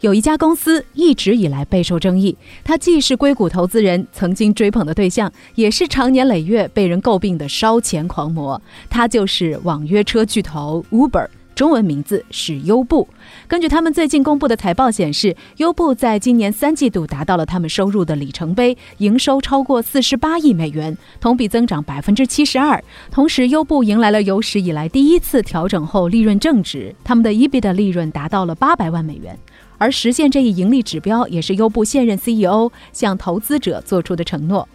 有一家公司一直以来备受争议，它既是硅谷投资人曾经追捧的对象，也是长年累月被人诟病的烧钱狂魔。它就是网约车巨头 Uber。中文名字是优步。根据他们最近公布的财报显示，优步在今年三季度达到了他们收入的里程碑，营收超过四十八亿美元，同比增长百分之七十二。同时，优步迎来了有史以来第一次调整后利润正值，他们的 EBIT 利润达到了八百万美元。而实现这一盈利指标，也是优步现任 CEO 向投资者做出的承诺。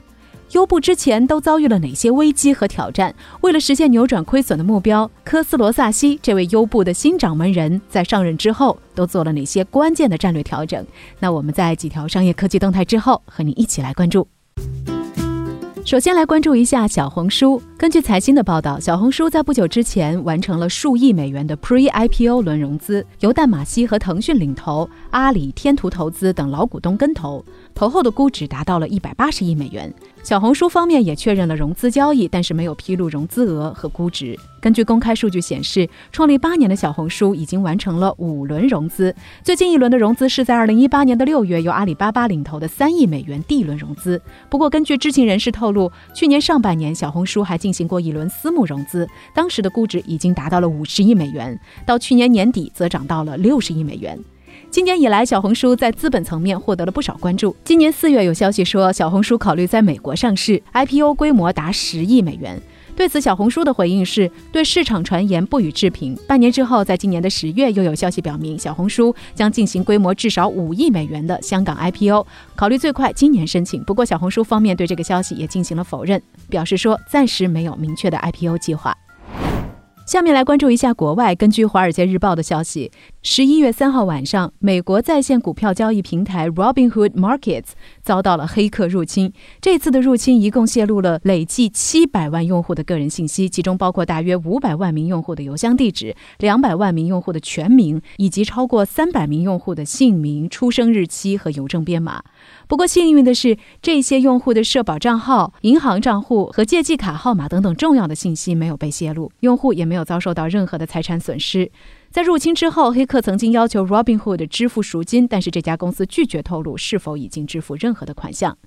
优步之前都遭遇了哪些危机和挑战？为了实现扭转亏损的目标，科斯罗萨西这位优步的新掌门人在上任之后都做了哪些关键的战略调整？那我们在几条商业科技动态之后，和你一起来关注。首先来关注一下小红书。根据财新的报道，小红书在不久之前完成了数亿美元的 Pre-IPO 轮融资，由淡马锡和腾讯领投，阿里、天图投资等老股东跟投，投后的估值达到了一百八十亿美元。小红书方面也确认了融资交易，但是没有披露融资额和估值。根据公开数据显示，创立八年的小红书已经完成了五轮融资。最近一轮的融资是在二零一八年的六月，由阿里巴巴领投的三亿美元 D 轮融资。不过，根据知情人士透露，去年上半年小红书还进行过一轮私募融资，当时的估值已经达到了五十亿美元，到去年年底则涨到了六十亿美元。今年以来，小红书在资本层面获得了不少关注。今年四月，有消息说小红书考虑在美国上市，IPO 规模达十亿美元。对此，小红书的回应是对市场传言不予置评。半年之后，在今年的十月，又有消息表明小红书将进行规模至少五亿美元的香港 IPO，考虑最快今年申请。不过，小红书方面对这个消息也进行了否认，表示说暂时没有明确的 IPO 计划。下面来关注一下国外。根据《华尔街日报》的消息，十一月三号晚上，美国在线股票交易平台 Robinhood Markets 遭到了黑客入侵。这次的入侵一共泄露了累计七百万用户的个人信息，其中包括大约五百万名用户的邮箱地址、两百万名用户的全名，以及超过三百名用户的姓名、出生日期和邮政编码。不过幸运的是，这些用户的社保账号、银行账户和借记卡号码等等重要的信息没有被泄露，用户也没有遭受到任何的财产损失。在入侵之后，黑客曾经要求 Robinhood 支付赎金，但是这家公司拒绝透露是否已经支付任何的款项。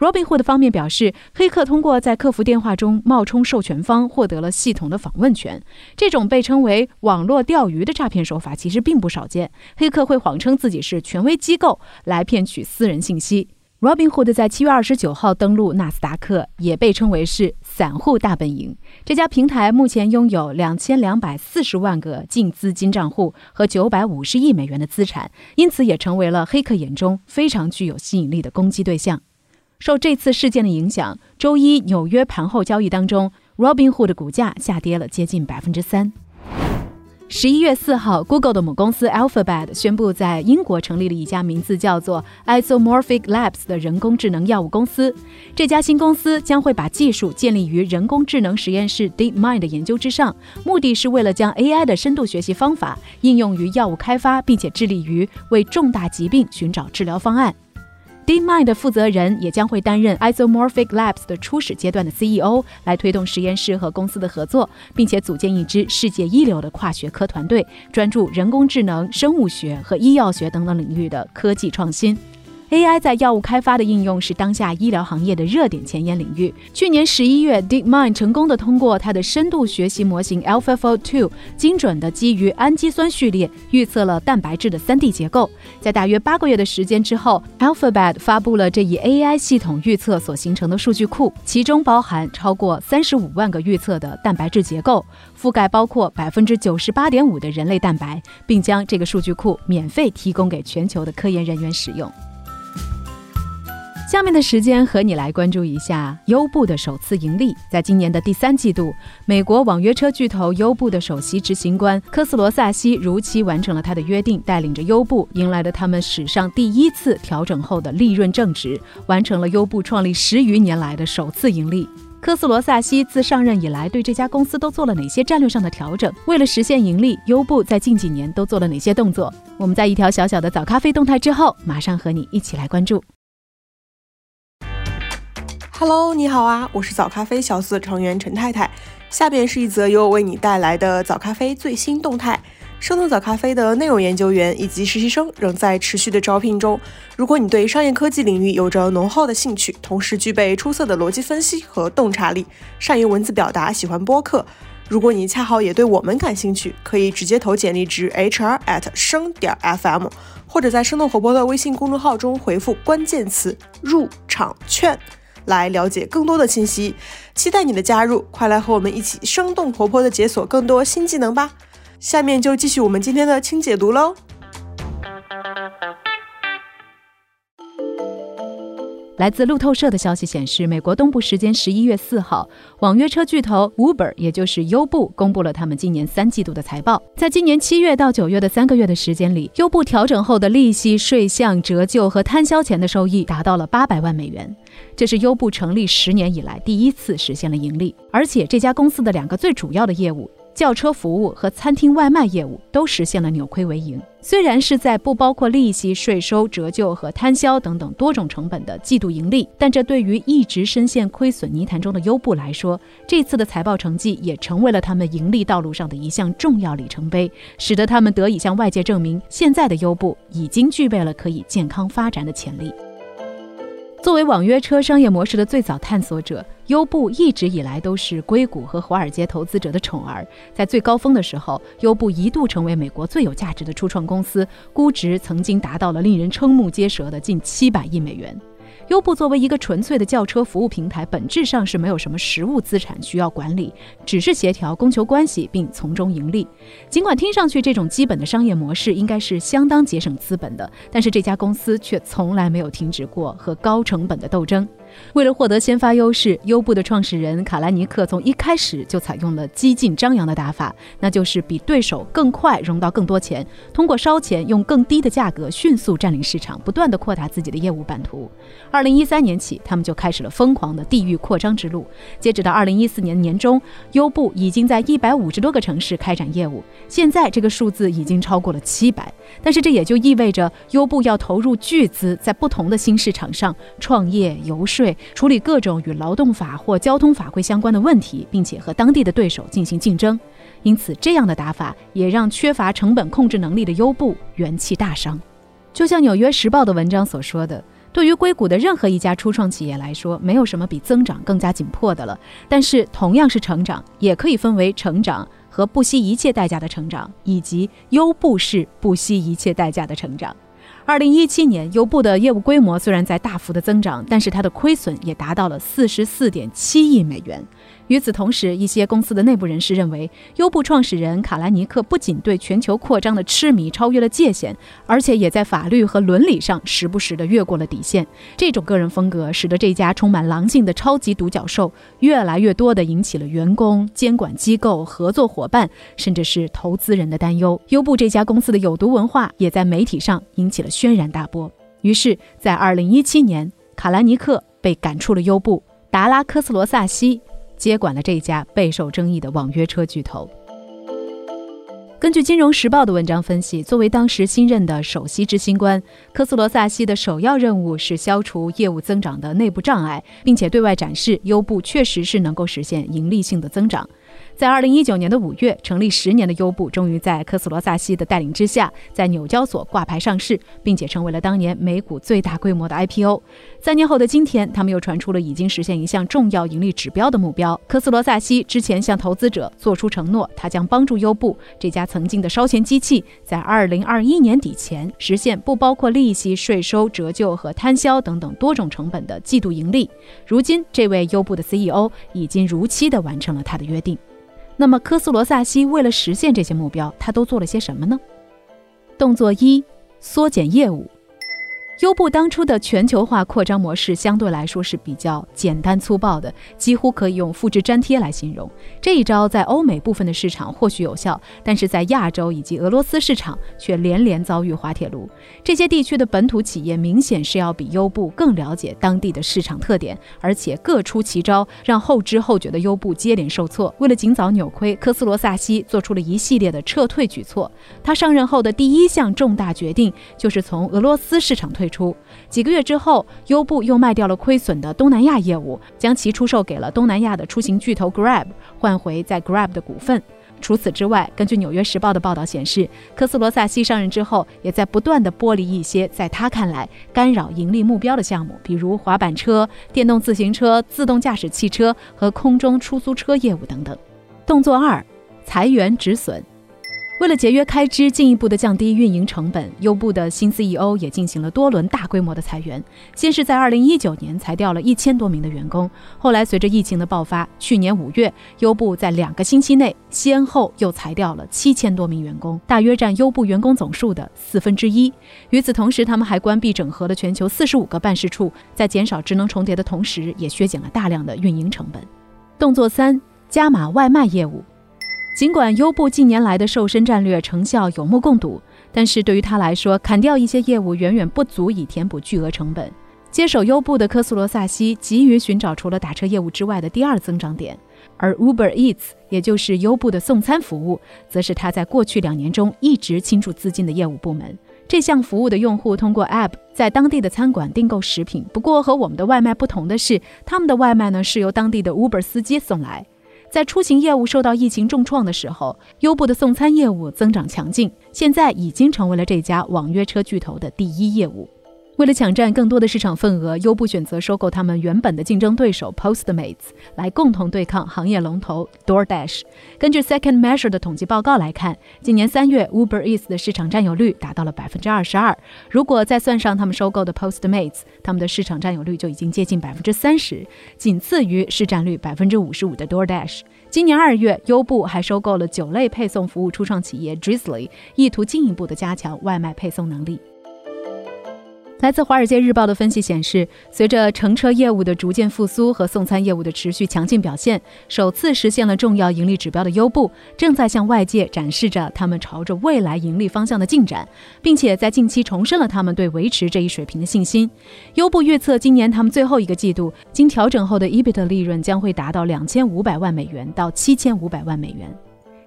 Robinhood 方面表示，黑客通过在客服电话中冒充授权方，获得了系统的访问权。这种被称为“网络钓鱼”的诈骗手法其实并不少见。黑客会谎称自己是权威机构，来骗取私人信息。Robinhood 在七月二十九号登陆纳斯达克，也被称为是散户大本营。这家平台目前拥有两千两百四十万个净资金账户和九百五十亿美元的资产，因此也成为了黑客眼中非常具有吸引力的攻击对象。受这次事件的影响，周一纽约盘后交易当中，Robinhood 的股价下跌了接近百分之三。十一月四号，Google 的母公司 Alphabet 宣布在英国成立了一家名字叫做 Isomorphic Labs 的人工智能药物公司。这家新公司将会把技术建立于人工智能实验室 DeepMind 的研究之上，目的是为了将 AI 的深度学习方法应用于药物开发，并且致力于为重大疾病寻找治疗方案。DeepMind 的负责人也将会担任 Isomorphic Labs 的初始阶段的 CEO，来推动实验室和公司的合作，并且组建一支世界一流的跨学科团队，专注人工智能、生物学和医药学等等领域的科技创新。AI 在药物开发的应用是当下医疗行业的热点前沿领域。去年十一月，DeepMind 成功的通过它的深度学习模型 AlphaFold2，精准的基于氨基酸序列预测了蛋白质的 3D 结构。在大约八个月的时间之后，Alphabet 发布了这一 AI 系统预测所形成的数据库，其中包含超过三十五万个预测的蛋白质结构，覆盖包括百分之九十八点五的人类蛋白，并将这个数据库免费提供给全球的科研人员使用。下面的时间和你来关注一下优步的首次盈利。在今年的第三季度，美国网约车巨头优步的首席执行官科斯罗萨西如期完成了他的约定，带领着优步迎来了他们史上第一次调整后的利润正值，完成了优步创立十余年来的首次盈利。科斯罗萨西自上任以来，对这家公司都做了哪些战略上的调整？为了实现盈利，优步在近几年都做了哪些动作？我们在一条小小的早咖啡动态之后，马上和你一起来关注。Hello，你好啊，我是早咖啡小四成员陈太太。下边是一则由我为你带来的早咖啡最新动态。生动早咖啡的内容研究员以及实习生仍在持续的招聘中。如果你对商业科技领域有着浓厚的兴趣，同时具备出色的逻辑分析和洞察力，善于文字表达，喜欢播客，如果你恰好也对我们感兴趣，可以直接投简历至 hr at 生点 fm，或者在生动活泼的微信公众号中回复关键词入场券。来了解更多的信息，期待你的加入，快来和我们一起生动活泼的解锁更多新技能吧！下面就继续我们今天的轻解读喽。来自路透社的消息显示，美国东部时间十一月四号，网约车巨头 Uber，也就是优步，公布了他们今年三季度的财报。在今年七月到九月的三个月的时间里，优步调整后的利息、税项、折旧和摊销前的收益达到了八百万美元，这是优步成立十年以来第一次实现了盈利。而且，这家公司的两个最主要的业务。轿车服务和餐厅外卖业务都实现了扭亏为盈。虽然是在不包括利息、税收、折旧和摊销等等多种成本的季度盈利，但这对于一直深陷亏损泥潭中的优步来说，这次的财报成绩也成为了他们盈利道路上的一项重要里程碑，使得他们得以向外界证明，现在的优步已经具备了可以健康发展的潜力。作为网约车商业模式的最早探索者，优步一直以来都是硅谷和华尔街投资者的宠儿。在最高峰的时候，优步一度成为美国最有价值的初创公司，估值曾经达到了令人瞠目结舌的近七百亿美元。优步作为一个纯粹的轿车服务平台，本质上是没有什么实物资产需要管理，只是协调供求关系并从中盈利。尽管听上去这种基本的商业模式应该是相当节省资本的，但是这家公司却从来没有停止过和高成本的斗争。为了获得先发优势，优步的创始人卡兰尼克从一开始就采用了激进张扬的打法，那就是比对手更快融到更多钱，通过烧钱用更低的价格迅速占领市场，不断的扩大自己的业务版图。二零一三年起，他们就开始了疯狂的地域扩张之路。截止到二零一四年年中，优步已经在一百五十多个城市开展业务，现在这个数字已经超过了七百。但是这也就意味着优步要投入巨资，在不同的新市场上创业游说。处理各种与劳动法或交通法规相关的问题，并且和当地的对手进行竞争。因此，这样的打法也让缺乏成本控制能力的优步元气大伤。就像《纽约时报》的文章所说的，对于硅谷的任何一家初创企业来说，没有什么比增长更加紧迫的了。但是，同样是成长，也可以分为成长和不惜一切代价的成长，以及优步式不惜一切代价的成长。二零一七年，优步的业务规模虽然在大幅的增长，但是它的亏损也达到了四十四点七亿美元。与此同时，一些公司的内部人士认为，优步创始人卡兰尼克不仅对全球扩张的痴迷超越了界限，而且也在法律和伦理上时不时的越过了底线。这种个人风格使得这家充满狼性的超级独角兽越来越多的引起了员工、监管机构、合作伙伴，甚至是投资人的担忧。优步这家公司的有毒文化也在媒体上引起了轩然大波。于是，在二零一七年，卡兰尼克被赶出了优步，达拉科斯罗萨西。接管了这家备受争议的网约车巨头。根据《金融时报》的文章分析，作为当时新任的首席执行官，科斯罗萨西的首要任务是消除业务增长的内部障碍，并且对外展示优步确实是能够实现盈利性的增长。在二零一九年的五月，成立十年的优步终于在科斯罗萨西的带领之下，在纽交所挂牌上市，并且成为了当年美股最大规模的 IPO。三年后的今天，他们又传出了已经实现一项重要盈利指标的目标。科斯罗萨西之前向投资者做出承诺，他将帮助优步这家曾经的烧钱机器，在二零二一年底前实现不包括利息、税收、折旧和摊销等等多种成本的季度盈利。如今，这位优步的 CEO 已经如期的完成了他的约定。那么，科斯罗萨西为了实现这些目标，他都做了些什么呢？动作一：缩减业务。优步当初的全球化扩张模式相对来说是比较简单粗暴的，几乎可以用复制粘贴来形容。这一招在欧美部分的市场或许有效，但是在亚洲以及俄罗斯市场却连连遭遇滑铁卢。这些地区的本土企业明显是要比优步更了解当地的市场特点，而且各出奇招，让后知后觉的优步接连受挫。为了尽早扭亏，科斯罗萨西做出了一系列的撤退举措。他上任后的第一项重大决定就是从俄罗斯市场退。出几个月之后，优步又卖掉了亏损的东南亚业务，将其出售给了东南亚的出行巨头 Grab，换回在 Grab 的股份。除此之外，根据《纽约时报》的报道显示，科斯罗萨西上任之后，也在不断的剥离一些在他看来干扰盈利目标的项目，比如滑板车、电动自行车、自动驾驶汽车和空中出租车业务等等。动作二：裁员止损。为了节约开支，进一步的降低运营成本，优步的新 CEO 也进行了多轮大规模的裁员。先是在2019年裁掉了一千多名的员工，后来随着疫情的爆发，去年五月，优步在两个星期内先后又裁掉了七千多名员工，大约占优步员工总数的四分之一。与此同时，他们还关闭整合了全球四十五个办事处，在减少职能重叠的同时，也削减了大量的运营成本。动作三：加码外卖业务。尽管优步近年来的瘦身战略成效有目共睹，但是对于他来说，砍掉一些业务远远不足以填补巨额成本。接手优步的科斯罗萨西急于寻找除了打车业务之外的第二增长点，而 Uber Eats，也就是优步的送餐服务，则是他在过去两年中一直倾注资金的业务部门。这项服务的用户通过 App 在当地的餐馆订购食品，不过和我们的外卖不同的是，他们的外卖呢是由当地的 Uber 司机送来。在出行业务受到疫情重创的时候，优步的送餐业务增长强劲，现在已经成为了这家网约车巨头的第一业务。为了抢占更多的市场份额，优步选择收购他们原本的竞争对手 Postmates，来共同对抗行业龙头 DoorDash。根据 Second Measure 的统计报告来看，今年三月 Uber Eats 的市场占有率达到了百分之二十二。如果再算上他们收购的 Postmates，他们的市场占有率就已经接近百分之三十，仅次于市占率百分之五十五的 DoorDash。今年二月，优步还收购了酒类配送服务初创企业 Drizzly，意图进一步的加强外卖配送能力。来自《华尔街日报》的分析显示，随着乘车业务的逐渐复苏和送餐业务的持续强劲表现，首次实现了重要盈利指标的优步，正在向外界展示着他们朝着未来盈利方向的进展，并且在近期重申了他们对维持这一水平的信心。优步预测，今年他们最后一个季度经调整后的 EBIT 利润将会达到两千五百万美元到七千五百万美元。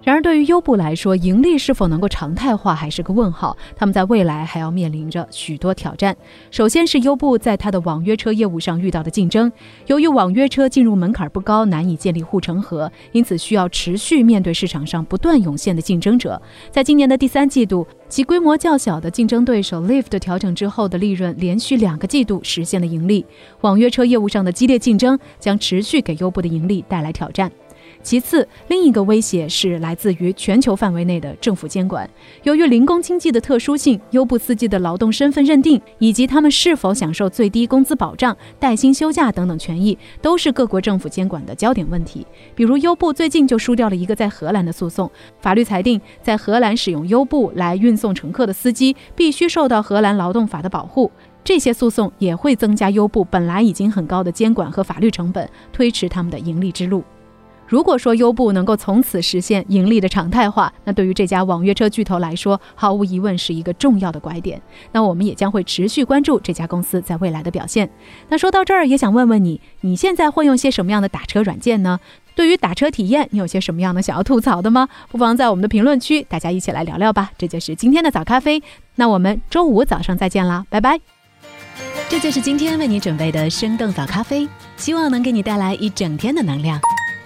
然而，对于优步来说，盈利是否能够常态化还是个问号。他们在未来还要面临着许多挑战。首先是优步在它的网约车业务上遇到的竞争。由于网约车进入门槛不高，难以建立护城河，因此需要持续面对市场上不断涌现的竞争者。在今年的第三季度，其规模较小的竞争对手 Lyft 调整之后的利润连续两个季度实现了盈利。网约车业务上的激烈竞争将持续给优步的盈利带来挑战。其次，另一个威胁是来自于全球范围内的政府监管。由于零工经济的特殊性，优步司机的劳动身份认定以及他们是否享受最低工资保障、带薪休假等等权益，都是各国政府监管的焦点问题。比如，优步最近就输掉了一个在荷兰的诉讼，法律裁定在荷兰使用优步来运送乘客的司机必须受到荷兰劳动法的保护。这些诉讼也会增加优步本来已经很高的监管和法律成本，推迟他们的盈利之路。如果说优步能够从此实现盈利的常态化，那对于这家网约车巨头来说，毫无疑问是一个重要的拐点。那我们也将会持续关注这家公司在未来的表现。那说到这儿，也想问问你，你现在会用些什么样的打车软件呢？对于打车体验，你有些什么样的想要吐槽的吗？不妨在我们的评论区，大家一起来聊聊吧。这就是今天的早咖啡，那我们周五早上再见啦，拜拜。这就是今天为你准备的生动早咖啡，希望能给你带来一整天的能量。